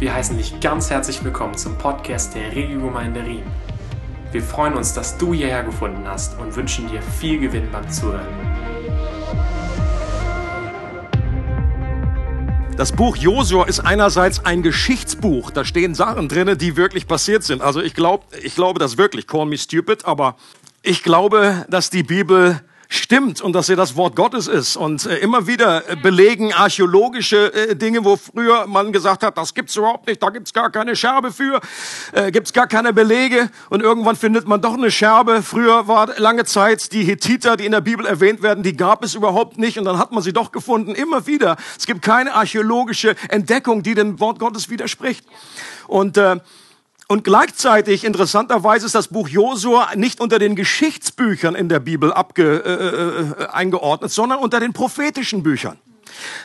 Wir heißen dich ganz herzlich willkommen zum Podcast der Regiogemeinde Riem. Wir freuen uns, dass du hierher gefunden hast und wünschen dir viel Gewinn beim Zuhören. Das Buch Josua ist einerseits ein Geschichtsbuch. Da stehen Sachen drin, die wirklich passiert sind. Also ich glaube, ich glaube das wirklich. Call me stupid, aber ich glaube, dass die Bibel stimmt und dass er das Wort Gottes ist. Und äh, immer wieder äh, belegen archäologische äh, Dinge, wo früher man gesagt hat, das gibt's überhaupt nicht, da gibt's gar keine Scherbe für, äh, gibt's gar keine Belege. Und irgendwann findet man doch eine Scherbe. Früher war lange Zeit die Hethiter, die in der Bibel erwähnt werden, die gab es überhaupt nicht. Und dann hat man sie doch gefunden. Immer wieder. Es gibt keine archäologische Entdeckung, die dem Wort Gottes widerspricht. Und äh, und gleichzeitig, interessanterweise, ist das Buch Josua nicht unter den Geschichtsbüchern in der Bibel abge, äh, äh, eingeordnet, sondern unter den prophetischen Büchern.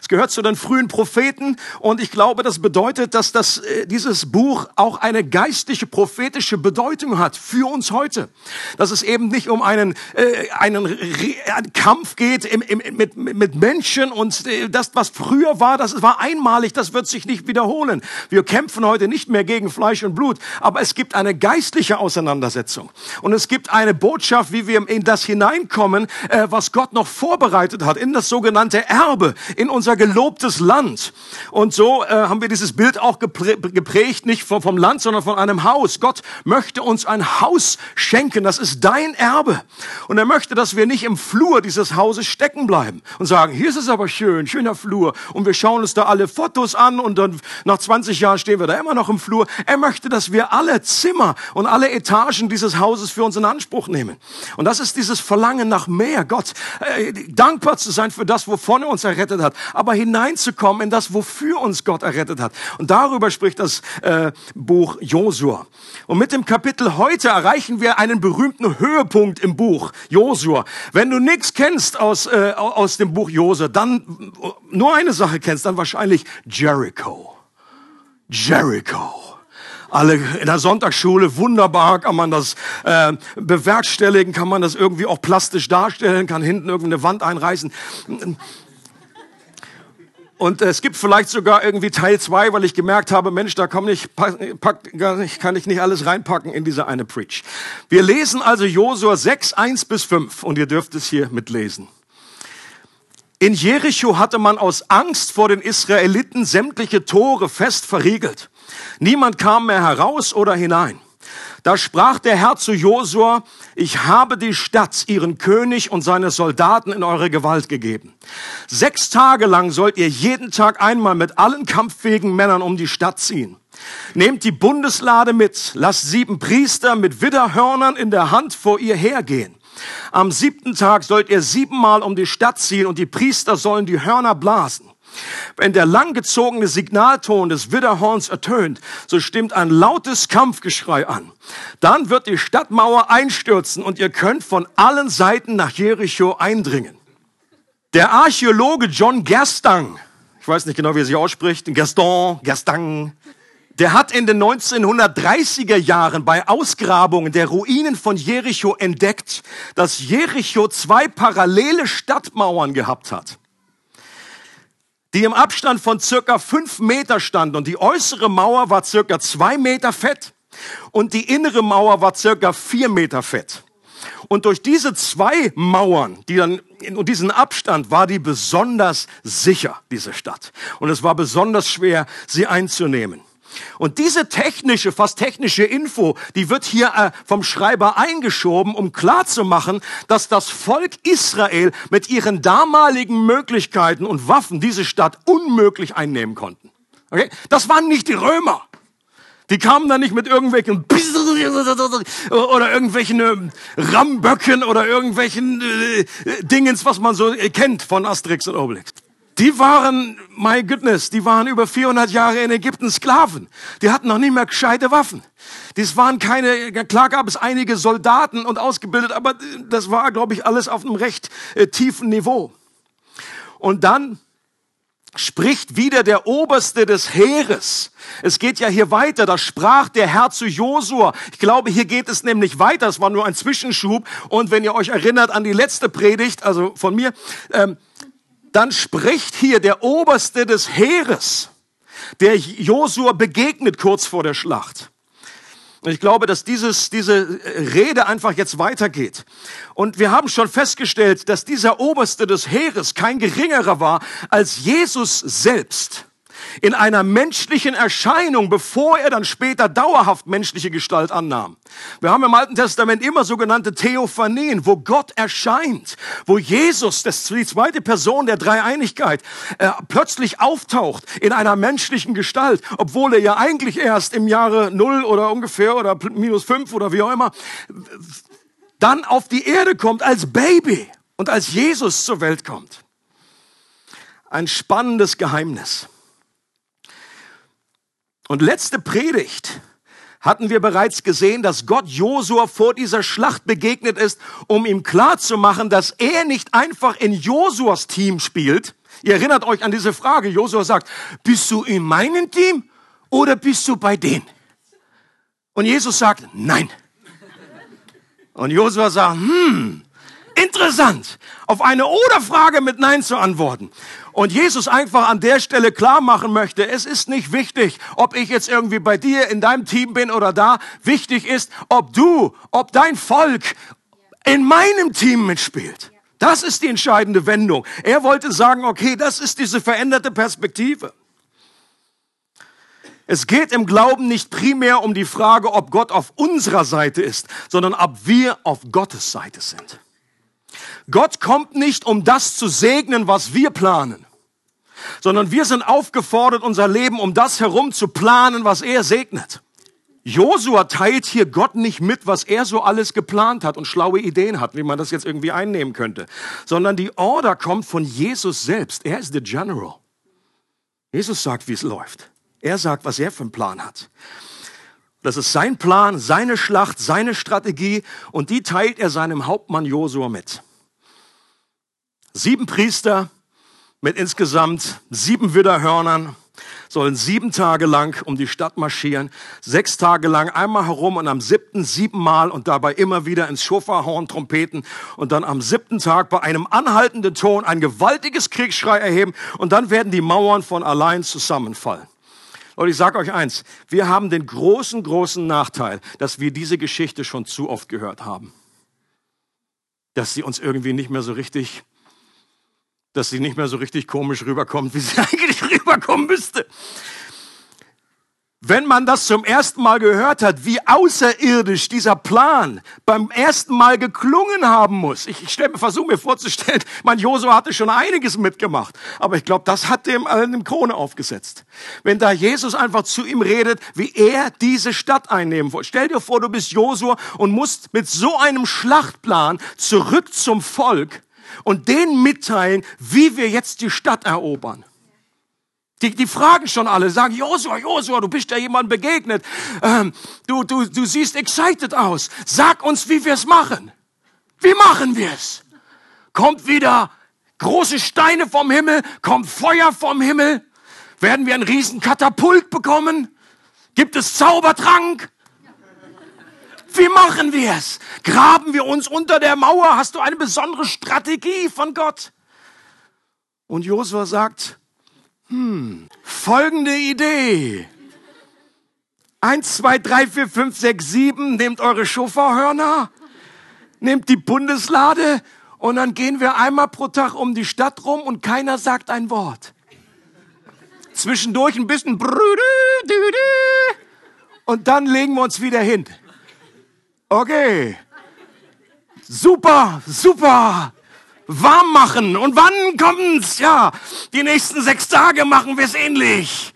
Es gehört zu den frühen Propheten und ich glaube, das bedeutet, dass das, äh, dieses Buch auch eine geistliche, prophetische Bedeutung hat für uns heute. Dass es eben nicht um einen, äh, einen Re Kampf geht im, im, mit, mit Menschen und äh, das, was früher war, das war einmalig, das wird sich nicht wiederholen. Wir kämpfen heute nicht mehr gegen Fleisch und Blut, aber es gibt eine geistliche Auseinandersetzung und es gibt eine Botschaft, wie wir in das hineinkommen, äh, was Gott noch vorbereitet hat, in das sogenannte Erbe, in unser gelobtes Land. Und so äh, haben wir dieses Bild auch geprägt, nicht vom, vom Land, sondern von einem Haus. Gott möchte uns ein Haus schenken, das ist dein Erbe. Und er möchte, dass wir nicht im Flur dieses Hauses stecken bleiben und sagen, hier ist es aber schön, schöner Flur. Und wir schauen uns da alle Fotos an und dann nach 20 Jahren stehen wir da immer noch im Flur. Er möchte, dass wir alle Zimmer und alle Etagen dieses Hauses für uns in Anspruch nehmen. Und das ist dieses Verlangen nach mehr. Gott, äh, dankbar zu sein für das, wovon er uns errettet hat hat, aber hineinzukommen in das, wofür uns Gott errettet hat. Und darüber spricht das äh, Buch Josua. Und mit dem Kapitel heute erreichen wir einen berühmten Höhepunkt im Buch Josua. Wenn du nichts kennst aus, äh, aus dem Buch Josua, dann nur eine Sache kennst, dann wahrscheinlich Jericho. Jericho alle in der Sonntagsschule, wunderbar kann man das äh, bewerkstelligen, kann man das irgendwie auch plastisch darstellen, kann hinten irgendeine Wand einreißen. Und es gibt vielleicht sogar irgendwie Teil zwei, weil ich gemerkt habe, Mensch, da kann ich, pack, kann ich nicht alles reinpacken in diese eine Preach. Wir lesen also Josua 6, 1 bis 5 und ihr dürft es hier mitlesen. In Jericho hatte man aus Angst vor den Israeliten sämtliche Tore fest verriegelt. Niemand kam mehr heraus oder hinein. Da sprach der Herr zu Josua, ich habe die Stadt, ihren König und seine Soldaten in eure Gewalt gegeben. Sechs Tage lang sollt ihr jeden Tag einmal mit allen kampffähigen Männern um die Stadt ziehen. Nehmt die Bundeslade mit, lasst sieben Priester mit Widderhörnern in der Hand vor ihr hergehen. Am siebten Tag sollt ihr siebenmal um die Stadt ziehen und die Priester sollen die Hörner blasen. Wenn der langgezogene Signalton des Widderhorns ertönt, so stimmt ein lautes Kampfgeschrei an. Dann wird die Stadtmauer einstürzen und ihr könnt von allen Seiten nach Jericho eindringen. Der Archäologe John Gerstang, ich weiß nicht genau, wie er sich ausspricht, Gaston, Gerstang, der hat in den 1930er Jahren bei Ausgrabungen der Ruinen von Jericho entdeckt, dass Jericho zwei parallele Stadtmauern gehabt hat die im Abstand von circa fünf Meter standen. Und die äußere Mauer war circa zwei Meter fett und die innere Mauer war circa vier Meter fett. Und durch diese zwei Mauern, die dann in diesen Abstand, war die besonders sicher, diese Stadt. Und es war besonders schwer, sie einzunehmen. Und diese technische, fast technische Info, die wird hier äh, vom Schreiber eingeschoben, um klarzumachen, dass das Volk Israel mit ihren damaligen Möglichkeiten und Waffen diese Stadt unmöglich einnehmen konnten. Okay? Das waren nicht die Römer. Die kamen da nicht mit irgendwelchen oder irgendwelchen äh, Ramböcken oder irgendwelchen äh, Dingens, was man so kennt von Asterix und Obelix. Die waren, my goodness, die waren über 400 Jahre in Ägypten Sklaven. Die hatten noch nicht mehr gescheite Waffen. Das waren keine, klar gab es einige Soldaten und ausgebildet, aber das war, glaube ich, alles auf einem recht äh, tiefen Niveau. Und dann spricht wieder der Oberste des Heeres. Es geht ja hier weiter. Da sprach der Herr zu Josua. Ich glaube, hier geht es nämlich weiter. Es war nur ein Zwischenschub. Und wenn ihr euch erinnert an die letzte Predigt, also von mir, ähm, dann spricht hier der Oberste des Heeres. der Josua begegnet kurz vor der Schlacht. Ich glaube, dass dieses, diese Rede einfach jetzt weitergeht. Und wir haben schon festgestellt, dass dieser Oberste des Heeres kein geringerer war als Jesus selbst in einer menschlichen Erscheinung, bevor er dann später dauerhaft menschliche Gestalt annahm. Wir haben im Alten Testament immer sogenannte Theophanien, wo Gott erscheint, wo Jesus, das die zweite Person der Dreieinigkeit, äh, plötzlich auftaucht in einer menschlichen Gestalt, obwohl er ja eigentlich erst im Jahre null oder ungefähr oder minus fünf oder wie auch immer, dann auf die Erde kommt als Baby und als Jesus zur Welt kommt. Ein spannendes Geheimnis. Und letzte Predigt hatten wir bereits gesehen, dass Gott Josua vor dieser Schlacht begegnet ist, um ihm klarzumachen, dass er nicht einfach in Josuas Team spielt. Ihr erinnert euch an diese Frage. Josua sagt, bist du in meinem Team oder bist du bei denen? Und Jesus sagt, nein. Und Josua sagt, hm, interessant, auf eine Oder-Frage mit Nein zu antworten. Und Jesus einfach an der Stelle klar machen möchte, es ist nicht wichtig, ob ich jetzt irgendwie bei dir in deinem Team bin oder da. Wichtig ist, ob du, ob dein Volk in meinem Team mitspielt. Das ist die entscheidende Wendung. Er wollte sagen, okay, das ist diese veränderte Perspektive. Es geht im Glauben nicht primär um die Frage, ob Gott auf unserer Seite ist, sondern ob wir auf Gottes Seite sind. Gott kommt nicht, um das zu segnen, was wir planen, sondern wir sind aufgefordert, unser Leben um das herum zu planen, was er segnet. Josua teilt hier Gott nicht mit, was er so alles geplant hat und schlaue Ideen hat, wie man das jetzt irgendwie einnehmen könnte, sondern die Order kommt von Jesus selbst. Er ist der General. Jesus sagt, wie es läuft. Er sagt, was er für einen Plan hat. Das ist sein Plan, seine Schlacht, seine Strategie und die teilt er seinem Hauptmann Josua mit. Sieben Priester mit insgesamt sieben Widderhörnern sollen sieben Tage lang um die Stadt marschieren, sechs Tage lang einmal herum und am siebten siebenmal und dabei immer wieder ins Schofarhorn trompeten und dann am siebten Tag bei einem anhaltenden Ton ein gewaltiges Kriegsschrei erheben und dann werden die Mauern von allein zusammenfallen. Und ich sage euch eins, wir haben den großen, großen Nachteil, dass wir diese Geschichte schon zu oft gehört haben. Dass sie uns irgendwie nicht mehr so richtig dass sie nicht mehr so richtig komisch rüberkommt, wie sie eigentlich rüberkommen müsste. Wenn man das zum ersten Mal gehört hat, wie außerirdisch dieser Plan beim ersten Mal geklungen haben muss. Ich, ich versuche mir vorzustellen, mein Josua hatte schon einiges mitgemacht. Aber ich glaube, das hat dem im Krone aufgesetzt. Wenn da Jesus einfach zu ihm redet, wie er diese Stadt einnehmen will. Stell dir vor, du bist Josua und musst mit so einem Schlachtplan zurück zum Volk und denen mitteilen, wie wir jetzt die Stadt erobern. Die, die fragen schon alle, sagen, Josua, Josua, du bist ja jemand begegnet. Ähm, du, du, du siehst excited aus. Sag uns, wie wir es machen. Wie machen wir es? Kommt wieder große Steine vom Himmel? Kommt Feuer vom Himmel? Werden wir einen riesen Katapult bekommen? Gibt es Zaubertrank? Wie machen wir es? Graben wir uns unter der Mauer? Hast du eine besondere Strategie von Gott? Und Josua sagt, hm, folgende Idee. Eins, zwei, drei, vier, fünf, sechs, sieben, nehmt eure Schofarhörner, nehmt die Bundeslade und dann gehen wir einmal pro Tag um die Stadt rum und keiner sagt ein Wort. Zwischendurch ein bisschen und dann legen wir uns wieder hin. Okay. Super, super. Warm machen. Und wann kommt's? Ja, die nächsten sechs Tage machen wir es ähnlich.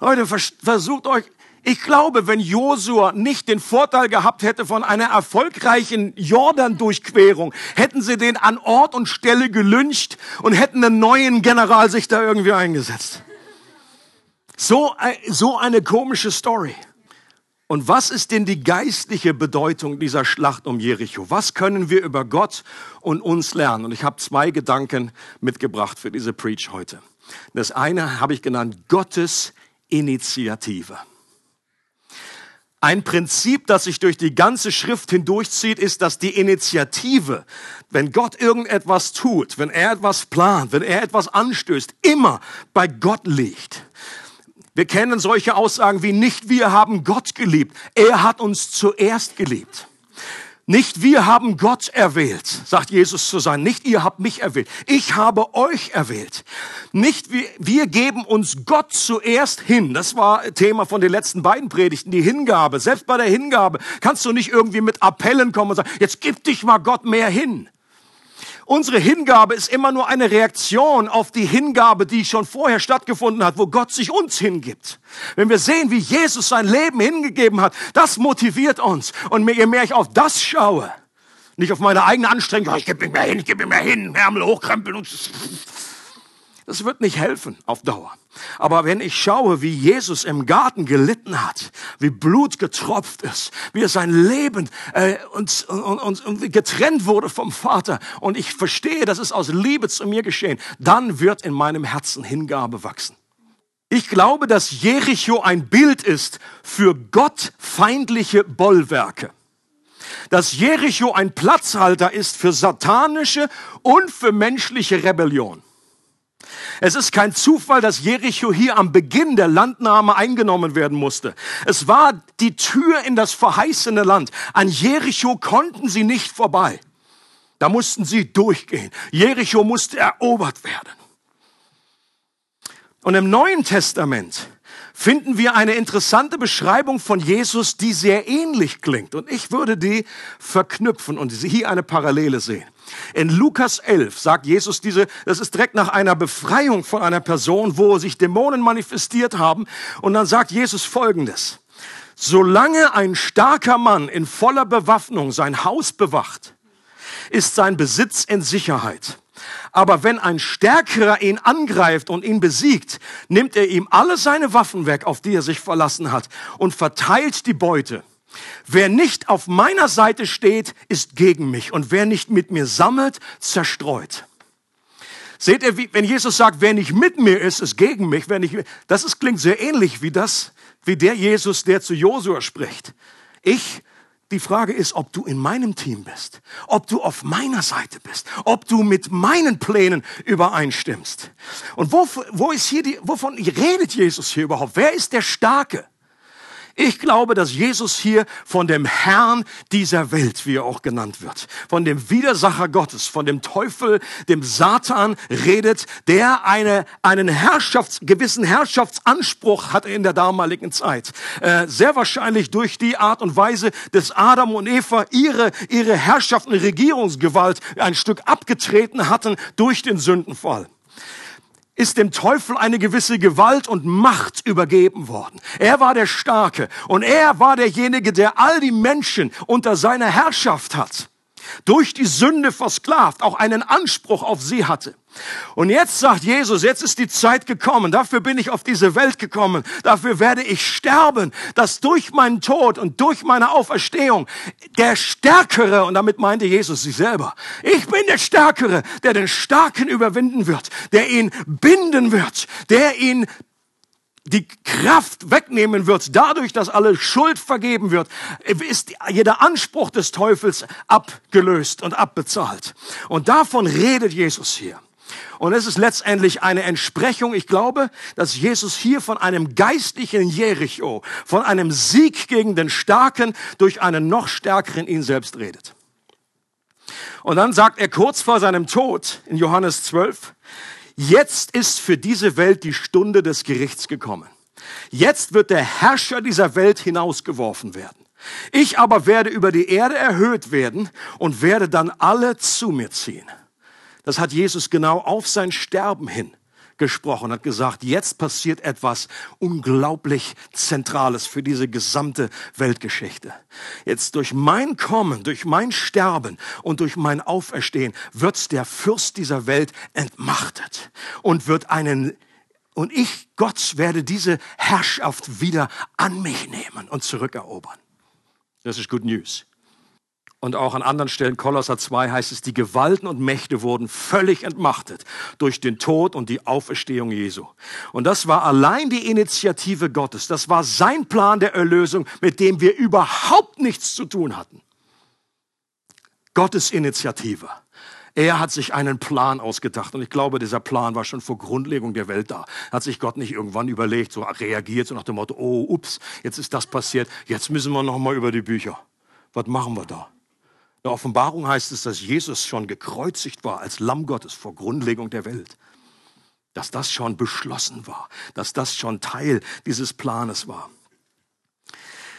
Leute, versucht euch, ich glaube, wenn Josua nicht den Vorteil gehabt hätte von einer erfolgreichen Jordan-Durchquerung, hätten sie den an Ort und Stelle gelünscht und hätten einen neuen General sich da irgendwie eingesetzt. So, äh, so eine komische Story. Und was ist denn die geistliche Bedeutung dieser Schlacht um Jericho? Was können wir über Gott und uns lernen? Und ich habe zwei Gedanken mitgebracht für diese Preach heute. Das eine habe ich genannt Gottes Initiative. Ein Prinzip, das sich durch die ganze Schrift hindurchzieht, ist, dass die Initiative, wenn Gott irgendetwas tut, wenn er etwas plant, wenn er etwas anstößt, immer bei Gott liegt. Wir kennen solche Aussagen wie nicht wir haben Gott geliebt, er hat uns zuerst geliebt. Nicht wir haben Gott erwählt, sagt Jesus zu sein. Nicht ihr habt mich erwählt. Ich habe euch erwählt. Nicht wir, wir geben uns Gott zuerst hin. Das war Thema von den letzten beiden Predigten, die Hingabe. Selbst bei der Hingabe kannst du nicht irgendwie mit Appellen kommen und sagen, jetzt gib dich mal Gott mehr hin. Unsere Hingabe ist immer nur eine Reaktion auf die Hingabe, die schon vorher stattgefunden hat, wo Gott sich uns hingibt. Wenn wir sehen, wie Jesus sein Leben hingegeben hat, das motiviert uns. Und je mehr ich auf das schaue, nicht auf meine eigene Anstrengung, ich gebe mir mehr hin, ich gebe mir mehr hin, Ärmel hochkrempeln und das wird nicht helfen auf Dauer. Aber wenn ich schaue, wie Jesus im Garten gelitten hat, wie Blut getropft ist, wie er sein Leben äh, uns, uns, uns getrennt wurde vom Vater und ich verstehe, das ist aus Liebe zu mir geschehen, dann wird in meinem Herzen Hingabe wachsen. Ich glaube, dass Jericho ein Bild ist für gottfeindliche Bollwerke. Dass Jericho ein Platzhalter ist für satanische und für menschliche Rebellion. Es ist kein Zufall, dass Jericho hier am Beginn der Landnahme eingenommen werden musste. Es war die Tür in das verheißene Land. An Jericho konnten sie nicht vorbei. Da mussten sie durchgehen. Jericho musste erobert werden. Und im Neuen Testament finden wir eine interessante Beschreibung von Jesus, die sehr ähnlich klingt. Und ich würde die verknüpfen und hier eine Parallele sehen. In Lukas 11 sagt Jesus diese, das ist direkt nach einer Befreiung von einer Person, wo sich Dämonen manifestiert haben. Und dann sagt Jesus Folgendes. Solange ein starker Mann in voller Bewaffnung sein Haus bewacht, ist sein Besitz in Sicherheit. Aber wenn ein Stärkerer ihn angreift und ihn besiegt, nimmt er ihm alle seine Waffen weg, auf die er sich verlassen hat, und verteilt die Beute. Wer nicht auf meiner Seite steht, ist gegen mich. Und wer nicht mit mir sammelt, zerstreut. Seht ihr, wenn Jesus sagt, wer nicht mit mir ist, ist gegen mich. Wer nicht, das ist, klingt sehr ähnlich wie das, wie der Jesus, der zu Josua spricht. Ich die Frage ist, ob du in meinem Team bist, ob du auf meiner Seite bist, ob du mit meinen Plänen übereinstimmst. Und wo, wo ist hier die, wovon redet Jesus hier überhaupt? Wer ist der Starke? Ich glaube, dass Jesus hier von dem Herrn dieser Welt, wie er auch genannt wird, von dem Widersacher Gottes, von dem Teufel, dem Satan redet, der eine, einen Herrschafts-, gewissen Herrschaftsanspruch hat in der damaligen Zeit. Äh, sehr wahrscheinlich durch die Art und Weise, dass Adam und Eva ihre, ihre Herrschaft und Regierungsgewalt ein Stück abgetreten hatten durch den Sündenfall ist dem Teufel eine gewisse Gewalt und Macht übergeben worden. Er war der Starke und er war derjenige, der all die Menschen unter seiner Herrschaft hat durch die Sünde versklavt, auch einen Anspruch auf sie hatte. Und jetzt sagt Jesus, jetzt ist die Zeit gekommen, dafür bin ich auf diese Welt gekommen, dafür werde ich sterben, dass durch meinen Tod und durch meine Auferstehung der Stärkere, und damit meinte Jesus sich selber, ich bin der Stärkere, der den Starken überwinden wird, der ihn binden wird, der ihn die Kraft wegnehmen wird, dadurch, dass alle Schuld vergeben wird, ist jeder Anspruch des Teufels abgelöst und abbezahlt. Und davon redet Jesus hier. Und es ist letztendlich eine Entsprechung. Ich glaube, dass Jesus hier von einem geistlichen Jericho, von einem Sieg gegen den Starken durch einen noch stärkeren ihn selbst redet. Und dann sagt er kurz vor seinem Tod in Johannes 12, Jetzt ist für diese Welt die Stunde des Gerichts gekommen. Jetzt wird der Herrscher dieser Welt hinausgeworfen werden. Ich aber werde über die Erde erhöht werden und werde dann alle zu mir ziehen. Das hat Jesus genau auf sein Sterben hin gesprochen, hat gesagt, jetzt passiert etwas unglaublich Zentrales für diese gesamte Weltgeschichte. Jetzt durch mein Kommen, durch mein Sterben und durch mein Auferstehen wird der Fürst dieser Welt entmachtet und wird einen und ich, Gott, werde diese Herrschaft wieder an mich nehmen und zurückerobern. Das ist Good News. Und auch an anderen Stellen, Kolosser 2 heißt es, die Gewalten und Mächte wurden völlig entmachtet durch den Tod und die Auferstehung Jesu. Und das war allein die Initiative Gottes. Das war sein Plan der Erlösung, mit dem wir überhaupt nichts zu tun hatten. Gottes Initiative. Er hat sich einen Plan ausgedacht und ich glaube, dieser Plan war schon vor Grundlegung der Welt da. Hat sich Gott nicht irgendwann überlegt, so reagiert, so nach dem Motto, oh, ups, jetzt ist das passiert, jetzt müssen wir noch mal über die Bücher. Was machen wir da? In der Offenbarung heißt es, dass Jesus schon gekreuzigt war als Lamm Gottes vor Grundlegung der Welt. Dass das schon beschlossen war, dass das schon Teil dieses Planes war.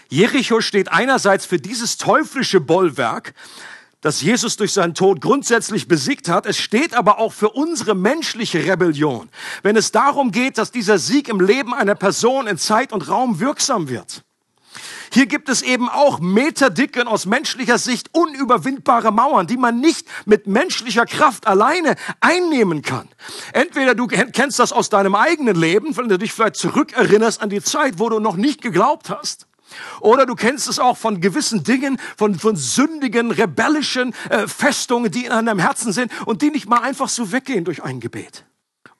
Jericho steht einerseits für dieses teuflische Bollwerk, das Jesus durch seinen Tod grundsätzlich besiegt hat. Es steht aber auch für unsere menschliche Rebellion, wenn es darum geht, dass dieser Sieg im Leben einer Person in Zeit und Raum wirksam wird. Hier gibt es eben auch meterdicke und aus menschlicher Sicht unüberwindbare Mauern, die man nicht mit menschlicher Kraft alleine einnehmen kann. Entweder du kennst das aus deinem eigenen Leben, wenn du dich vielleicht zurückerinnerst an die Zeit, wo du noch nicht geglaubt hast. Oder du kennst es auch von gewissen Dingen, von, von sündigen, rebellischen äh, Festungen, die in deinem Herzen sind und die nicht mal einfach so weggehen durch ein Gebet.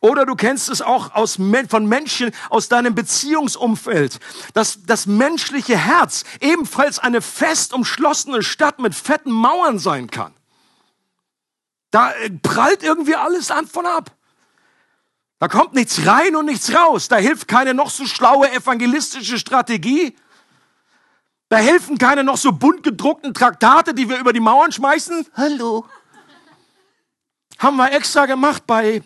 Oder du kennst es auch aus, von Menschen aus deinem Beziehungsumfeld, dass das menschliche Herz ebenfalls eine fest umschlossene Stadt mit fetten Mauern sein kann. Da äh, prallt irgendwie alles an von ab. Da kommt nichts rein und nichts raus. Da hilft keine noch so schlaue evangelistische Strategie. Da helfen keine noch so bunt gedruckten Traktate, die wir über die Mauern schmeißen. Hallo. Haben wir extra gemacht bei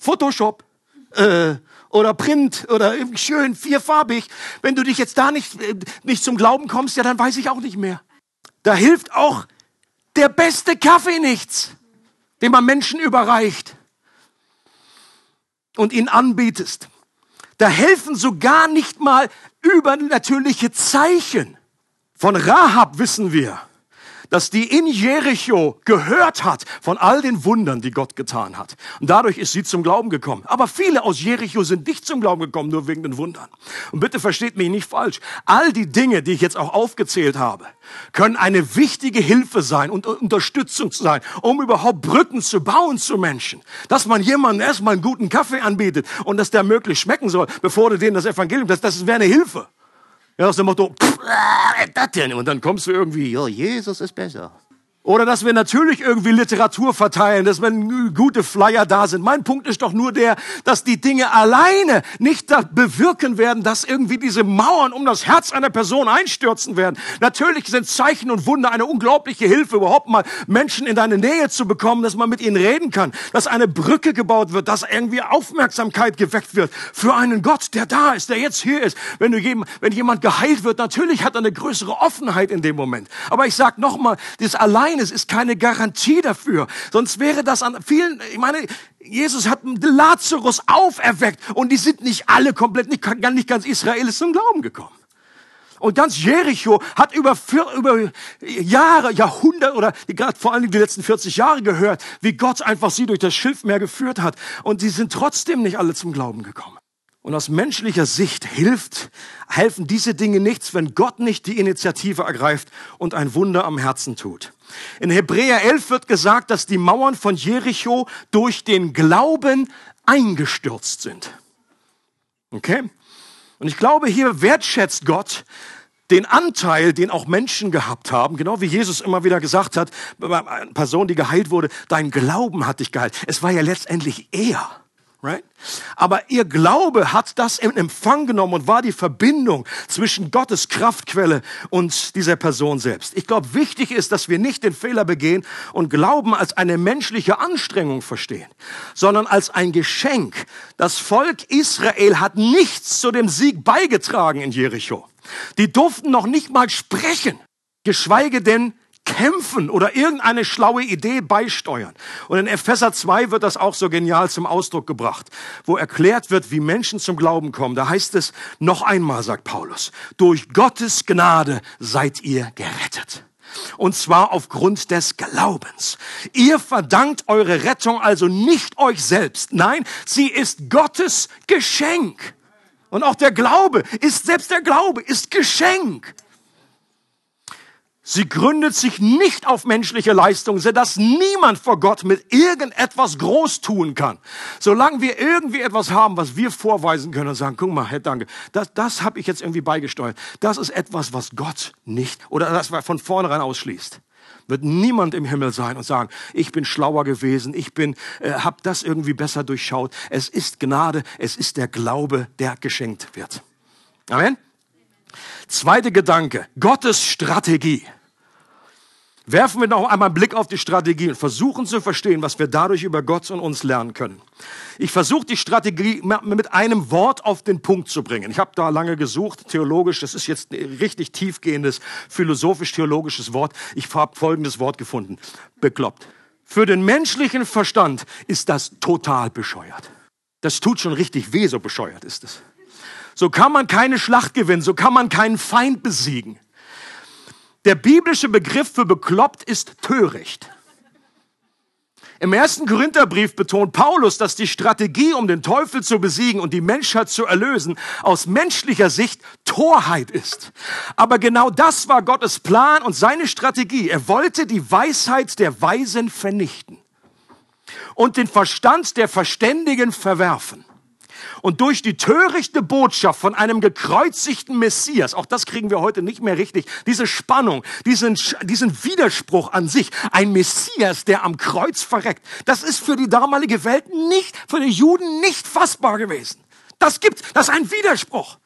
Photoshop äh, oder Print oder schön vierfarbig. Wenn du dich jetzt da nicht, äh, nicht zum Glauben kommst, ja, dann weiß ich auch nicht mehr. Da hilft auch der beste Kaffee nichts, den man Menschen überreicht und ihn anbietest. Da helfen sogar nicht mal übernatürliche Zeichen. Von Rahab wissen wir, dass die in Jericho gehört hat von all den Wundern, die Gott getan hat. Und dadurch ist sie zum Glauben gekommen. Aber viele aus Jericho sind nicht zum Glauben gekommen, nur wegen den Wundern. Und bitte versteht mich nicht falsch. All die Dinge, die ich jetzt auch aufgezählt habe, können eine wichtige Hilfe sein und Unterstützung sein, um überhaupt Brücken zu bauen zu Menschen. Dass man jemandem erstmal einen guten Kaffee anbietet und dass der möglichst schmecken soll, bevor du denen das Evangelium, das, das wäre eine Hilfe. Ja, aus dem Motto, pff, äh, das denn? Und dann kommst du irgendwie, ja, Jesus ist besser. Oder dass wir natürlich irgendwie Literatur verteilen, dass wenn gute Flyer da sind. Mein Punkt ist doch nur der, dass die Dinge alleine nicht bewirken werden, dass irgendwie diese Mauern um das Herz einer Person einstürzen werden. Natürlich sind Zeichen und Wunder eine unglaubliche Hilfe, überhaupt mal Menschen in deine Nähe zu bekommen, dass man mit ihnen reden kann, dass eine Brücke gebaut wird, dass irgendwie Aufmerksamkeit geweckt wird für einen Gott, der da ist, der jetzt hier ist. Wenn, du jedem, wenn jemand geheilt wird, natürlich hat er eine größere Offenheit in dem Moment. Aber ich sag nochmal, das alleine es ist keine Garantie dafür. Sonst wäre das an vielen, ich meine, Jesus hat Lazarus auferweckt und die sind nicht alle komplett, nicht, nicht ganz Israel ist zum Glauben gekommen. Und ganz Jericho hat über, über Jahre, Jahrhunderte oder gerade vor allem die letzten 40 Jahre gehört, wie Gott einfach sie durch das Schilfmeer geführt hat. Und die sind trotzdem nicht alle zum Glauben gekommen. Und aus menschlicher Sicht hilft, helfen diese Dinge nichts, wenn Gott nicht die Initiative ergreift und ein Wunder am Herzen tut. In Hebräer 11 wird gesagt, dass die Mauern von Jericho durch den Glauben eingestürzt sind. Okay? Und ich glaube, hier wertschätzt Gott den Anteil, den auch Menschen gehabt haben, genau wie Jesus immer wieder gesagt hat, bei einer Person, die geheilt wurde, dein Glauben hat dich geheilt. Es war ja letztendlich er Right? Aber ihr Glaube hat das in Empfang genommen und war die Verbindung zwischen Gottes Kraftquelle und dieser Person selbst. Ich glaube, wichtig ist, dass wir nicht den Fehler begehen und Glauben als eine menschliche Anstrengung verstehen, sondern als ein Geschenk. Das Volk Israel hat nichts zu dem Sieg beigetragen in Jericho. Die durften noch nicht mal sprechen, geschweige denn kämpfen oder irgendeine schlaue Idee beisteuern. Und in Epheser 2 wird das auch so genial zum Ausdruck gebracht, wo erklärt wird, wie Menschen zum Glauben kommen. Da heißt es noch einmal, sagt Paulus, durch Gottes Gnade seid ihr gerettet. Und zwar aufgrund des Glaubens. Ihr verdankt eure Rettung also nicht euch selbst. Nein, sie ist Gottes Geschenk. Und auch der Glaube ist, selbst der Glaube ist Geschenk. Sie gründet sich nicht auf menschliche Leistung, dass niemand vor Gott mit irgendetwas groß tun kann. Solange wir irgendwie etwas haben, was wir vorweisen können und sagen, guck mal, Herr, danke, das, das habe ich jetzt irgendwie beigesteuert. Das ist etwas, was Gott nicht oder das von vornherein ausschließt. Wird niemand im Himmel sein und sagen, ich bin schlauer gewesen, ich bin, äh, habe das irgendwie besser durchschaut. Es ist Gnade, es ist der Glaube, der geschenkt wird. Amen. Zweiter Gedanke, Gottes Strategie. Werfen wir noch einmal einen Blick auf die Strategie und versuchen zu verstehen, was wir dadurch über Gott und uns lernen können. Ich versuche die Strategie mit einem Wort auf den Punkt zu bringen. Ich habe da lange gesucht, theologisch, das ist jetzt ein richtig tiefgehendes, philosophisch-theologisches Wort. Ich habe folgendes Wort gefunden. Bekloppt. Für den menschlichen Verstand ist das total bescheuert. Das tut schon richtig weh, so bescheuert ist es. So kann man keine Schlacht gewinnen, so kann man keinen Feind besiegen. Der biblische Begriff für bekloppt ist töricht. Im ersten Korintherbrief betont Paulus, dass die Strategie, um den Teufel zu besiegen und die Menschheit zu erlösen, aus menschlicher Sicht Torheit ist. Aber genau das war Gottes Plan und seine Strategie. Er wollte die Weisheit der Weisen vernichten und den Verstand der Verständigen verwerfen. Und durch die törichte Botschaft von einem gekreuzigten Messias, auch das kriegen wir heute nicht mehr richtig, diese Spannung, diesen, diesen Widerspruch an sich, ein Messias, der am Kreuz verreckt, das ist für die damalige Welt nicht, für die Juden nicht fassbar gewesen. Das gibt, das ist ein Widerspruch.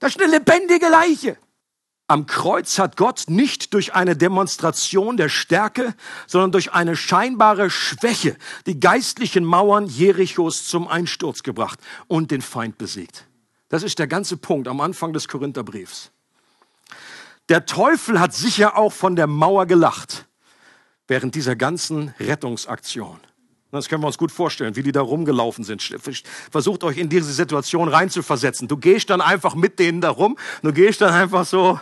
Das ist eine lebendige Leiche. Am Kreuz hat Gott nicht durch eine Demonstration der Stärke, sondern durch eine scheinbare Schwäche die geistlichen Mauern Jerichos zum Einsturz gebracht und den Feind besiegt. Das ist der ganze Punkt am Anfang des Korintherbriefs. Der Teufel hat sicher auch von der Mauer gelacht während dieser ganzen Rettungsaktion. Das können wir uns gut vorstellen, wie die da rumgelaufen sind. Versucht euch in diese Situation reinzuversetzen. Du gehst dann einfach mit denen da rum. Du gehst dann einfach so.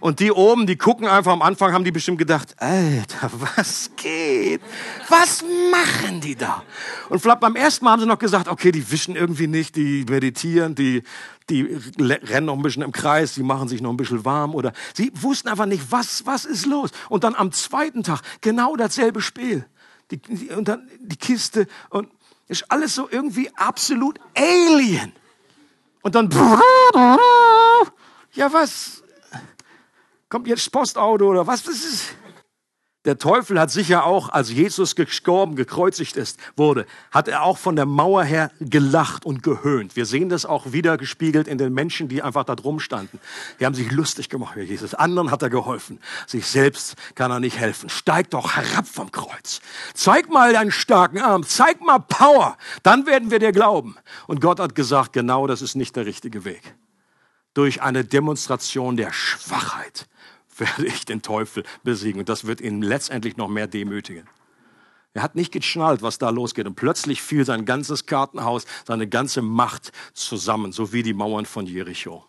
Und die oben, die gucken einfach am Anfang, haben die bestimmt gedacht, Alter, was geht? Was machen die da? Und vielleicht beim ersten Mal haben sie noch gesagt, okay, die wischen irgendwie nicht, die meditieren, die, die rennen noch ein bisschen im Kreis, die machen sich noch ein bisschen warm oder sie wussten einfach nicht, was, was ist los? Und dann am zweiten Tag genau dasselbe Spiel die, die, und dann die Kiste und ist alles so irgendwie absolut alien. Und dann, ja was, kommt jetzt Postauto oder was, das ist, der Teufel hat sicher auch, als Jesus gestorben, gekreuzigt ist, wurde, hat er auch von der Mauer her gelacht und gehöhnt. Wir sehen das auch wieder gespiegelt in den Menschen, die einfach da drum standen. Die haben sich lustig gemacht über Jesus. Anderen hat er geholfen. Sich selbst kann er nicht helfen. Steig doch herab vom Kreuz. Zeig mal deinen starken Arm. Zeig mal Power. Dann werden wir dir glauben. Und Gott hat gesagt, genau das ist nicht der richtige Weg. Durch eine Demonstration der Schwachheit werde ich den Teufel besiegen. Und das wird ihn letztendlich noch mehr demütigen. Er hat nicht geschnallt, was da losgeht. Und plötzlich fiel sein ganzes Kartenhaus, seine ganze Macht zusammen, so wie die Mauern von Jericho.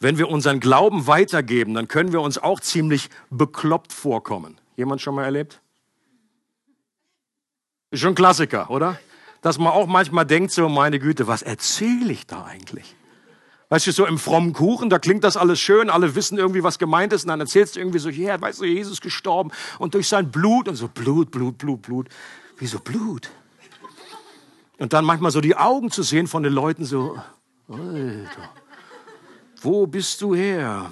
Wenn wir unseren Glauben weitergeben, dann können wir uns auch ziemlich bekloppt vorkommen. Jemand schon mal erlebt? Schon Klassiker, oder? Dass man auch manchmal denkt, so meine Güte, was erzähle ich da eigentlich? Weißt du, so im frommen Kuchen, da klingt das alles schön, alle wissen irgendwie, was gemeint ist, und dann erzählst du irgendwie so, ja, weißt du, Jesus gestorben und durch sein Blut und so Blut, Blut, Blut, Blut. Wieso Blut? Und dann manchmal so die Augen zu sehen von den Leuten so, Alter, wo bist du her?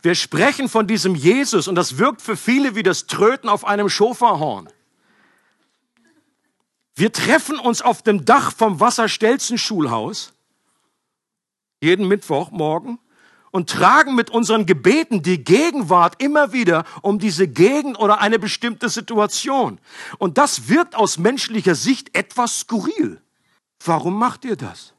Wir sprechen von diesem Jesus und das wirkt für viele wie das Tröten auf einem Schoferhorn. Wir treffen uns auf dem Dach vom Wasserstelzen Schulhaus jeden Mittwochmorgen und tragen mit unseren Gebeten die Gegenwart immer wieder um diese Gegend oder eine bestimmte Situation. Und das wirkt aus menschlicher Sicht etwas skurril. Warum macht ihr das?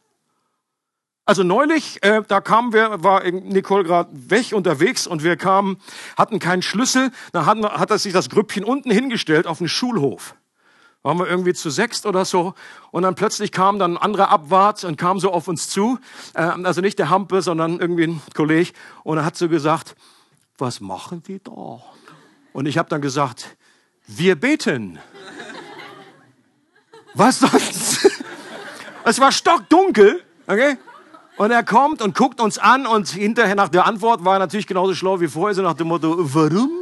Also neulich, äh, da kamen wir, war Nicole gerade weg unterwegs und wir kamen, hatten keinen Schlüssel. Da hat, hat er sich das Grüppchen unten hingestellt auf den Schulhof waren wir irgendwie zu sechst oder so. Und dann plötzlich kam dann ein anderer Abwart und kam so auf uns zu. Äh, also nicht der Hampe, sondern irgendwie ein Kollege. Und er hat so gesagt, was machen die da? Und ich habe dann gesagt, wir beten. was sonst? es war stockdunkel, okay? Und er kommt und guckt uns an und hinterher nach der Antwort war er natürlich genauso schlau wie vorher, so nach dem Motto, warum?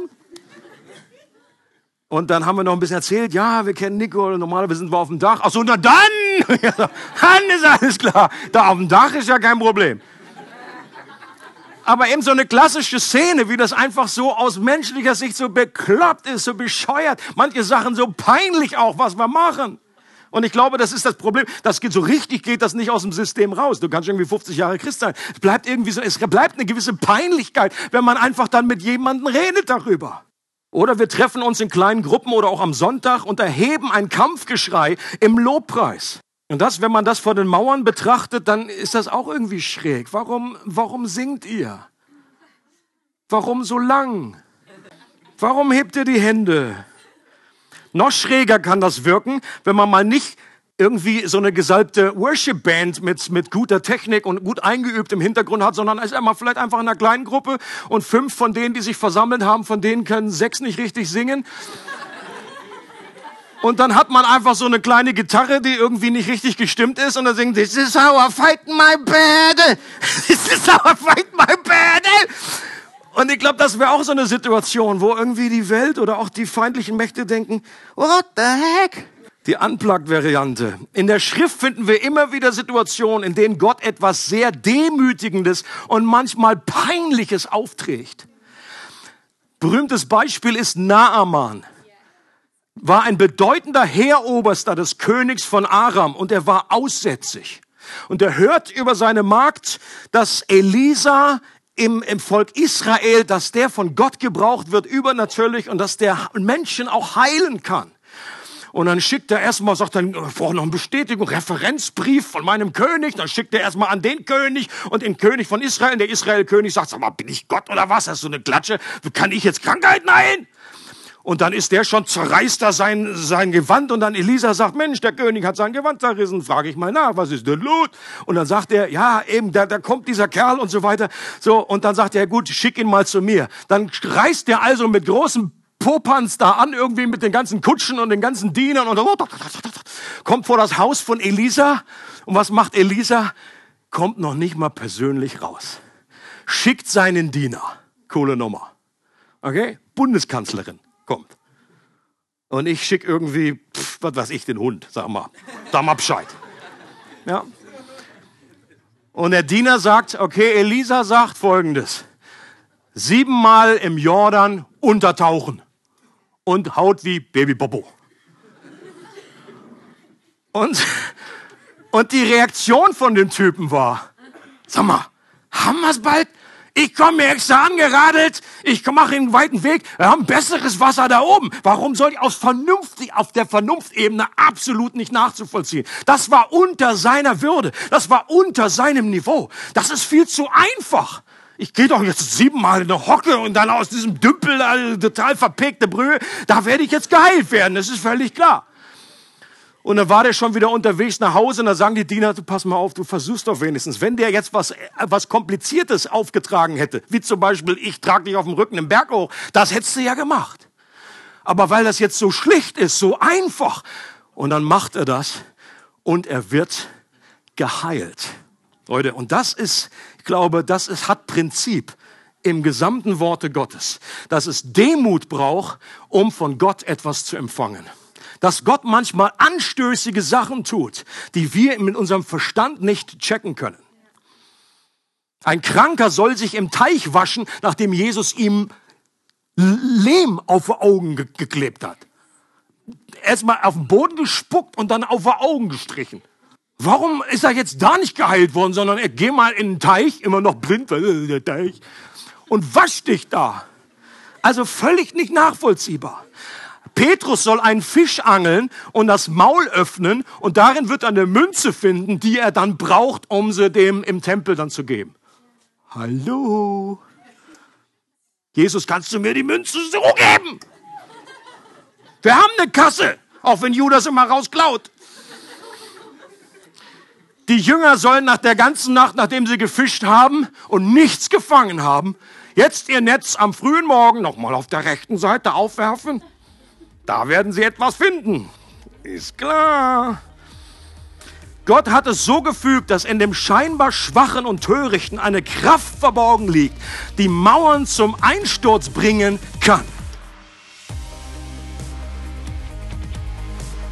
Und dann haben wir noch ein bisschen erzählt, ja, wir kennen Nico, normalerweise sind wir auf dem Dach. Ach so, na dann! dann ist alles klar. Da auf dem Dach ist ja kein Problem. Aber eben so eine klassische Szene, wie das einfach so aus menschlicher Sicht so bekloppt ist, so bescheuert. Manche Sachen so peinlich auch, was wir machen. Und ich glaube, das ist das Problem. Das geht so richtig, geht das nicht aus dem System raus. Du kannst irgendwie 50 Jahre Christ sein. Es bleibt irgendwie so, es bleibt eine gewisse Peinlichkeit, wenn man einfach dann mit jemandem redet darüber. Oder wir treffen uns in kleinen Gruppen oder auch am Sonntag und erheben ein Kampfgeschrei im Lobpreis. Und das, wenn man das vor den Mauern betrachtet, dann ist das auch irgendwie schräg. Warum, warum singt ihr? Warum so lang? Warum hebt ihr die Hände? Noch schräger kann das wirken, wenn man mal nicht irgendwie so eine gesalbte Worship-Band mit, mit guter Technik und gut eingeübt im Hintergrund hat, sondern ist immer vielleicht einfach in einer kleinen Gruppe und fünf von denen, die sich versammelt haben, von denen können sechs nicht richtig singen. Und dann hat man einfach so eine kleine Gitarre, die irgendwie nicht richtig gestimmt ist und dann singt, this is how I fight my battle. This is how I fight my battle. Und ich glaube, das wäre auch so eine Situation, wo irgendwie die Welt oder auch die feindlichen Mächte denken, what the heck? Die Unplugged-Variante. In der Schrift finden wir immer wieder Situationen, in denen Gott etwas sehr Demütigendes und manchmal Peinliches aufträgt. Berühmtes Beispiel ist Naaman. War ein bedeutender Heeroberster des Königs von Aram und er war aussätzig. Und er hört über seine Magd, dass Elisa im, im Volk Israel, dass der von Gott gebraucht wird, übernatürlich und dass der Menschen auch heilen kann. Und dann schickt er erstmal, sagt dann, ich brauche noch eine Bestätigung, Referenzbrief von meinem König. Dann schickt er erstmal an den König und den König von Israel. Der Israel-König sagt, sag mal, bin ich Gott oder was? Hast du eine Klatsche? Kann ich jetzt Krankheit? Nein! Und dann ist der schon zerreißt da sein, sein Gewand und dann Elisa sagt, Mensch, der König hat sein Gewand zerrissen. Frage ich mal nach, was ist denn los? Und dann sagt er, ja, eben, da, da kommt dieser Kerl und so weiter. So, und dann sagt er, gut, schick ihn mal zu mir. Dann reist er also mit großem Popanz da an, irgendwie mit den ganzen Kutschen und den ganzen Dienern und kommt vor das Haus von Elisa. Und was macht Elisa? Kommt noch nicht mal persönlich raus. Schickt seinen Diener. Coole Nummer. Okay? Bundeskanzlerin kommt. Und ich schicke irgendwie, pff, was weiß ich, den Hund, sag mal. Sag mal Bescheid. Ja. Und der Diener sagt, okay, Elisa sagt folgendes. Siebenmal im Jordan untertauchen und haut wie Baby Bobo. Und, und die Reaktion von dem Typen war, sag mal, haben wir es bald? Ich komme mir extra angeradelt, ich mache einen weiten Weg, wir haben besseres Wasser da oben. Warum soll ich aus Vernunft, auf der Vernunftebene absolut nicht nachzuvollziehen? Das war unter seiner Würde, das war unter seinem Niveau. Das ist viel zu einfach ich gehe doch jetzt siebenmal in eine Hocke und dann aus diesem Dümpel äh, total verpegte Brühe, da werde ich jetzt geheilt werden, das ist völlig klar. Und dann war der schon wieder unterwegs nach Hause und da sagen die Diener, du pass mal auf, du versuchst doch wenigstens. Wenn der jetzt was, was Kompliziertes aufgetragen hätte, wie zum Beispiel, ich trage dich auf dem Rücken im Berg hoch, das hättest du ja gemacht. Aber weil das jetzt so schlicht ist, so einfach, und dann macht er das und er wird geheilt. Leute, und das ist, ich glaube, das ist, hat Prinzip im gesamten Worte Gottes, dass es Demut braucht, um von Gott etwas zu empfangen. Dass Gott manchmal anstößige Sachen tut, die wir mit unserem Verstand nicht checken können. Ein Kranker soll sich im Teich waschen, nachdem Jesus ihm Lehm auf Augen ge geklebt hat. Erstmal auf den Boden gespuckt und dann auf die Augen gestrichen. Warum ist er jetzt da nicht geheilt worden, sondern er geh mal in den Teich, immer noch blind, weil der Teich, und wasch dich da. Also völlig nicht nachvollziehbar. Petrus soll einen Fisch angeln und das Maul öffnen und darin wird er eine Münze finden, die er dann braucht, um sie dem im Tempel dann zu geben. Hallo? Jesus, kannst du mir die Münze so geben? Wir haben eine Kasse, auch wenn Judas immer rausklaut. Die Jünger sollen nach der ganzen Nacht, nachdem sie gefischt haben und nichts gefangen haben, jetzt ihr Netz am frühen Morgen nochmal auf der rechten Seite aufwerfen. Da werden sie etwas finden. Ist klar. Gott hat es so gefügt, dass in dem scheinbar Schwachen und Törichten eine Kraft verborgen liegt, die Mauern zum Einsturz bringen kann.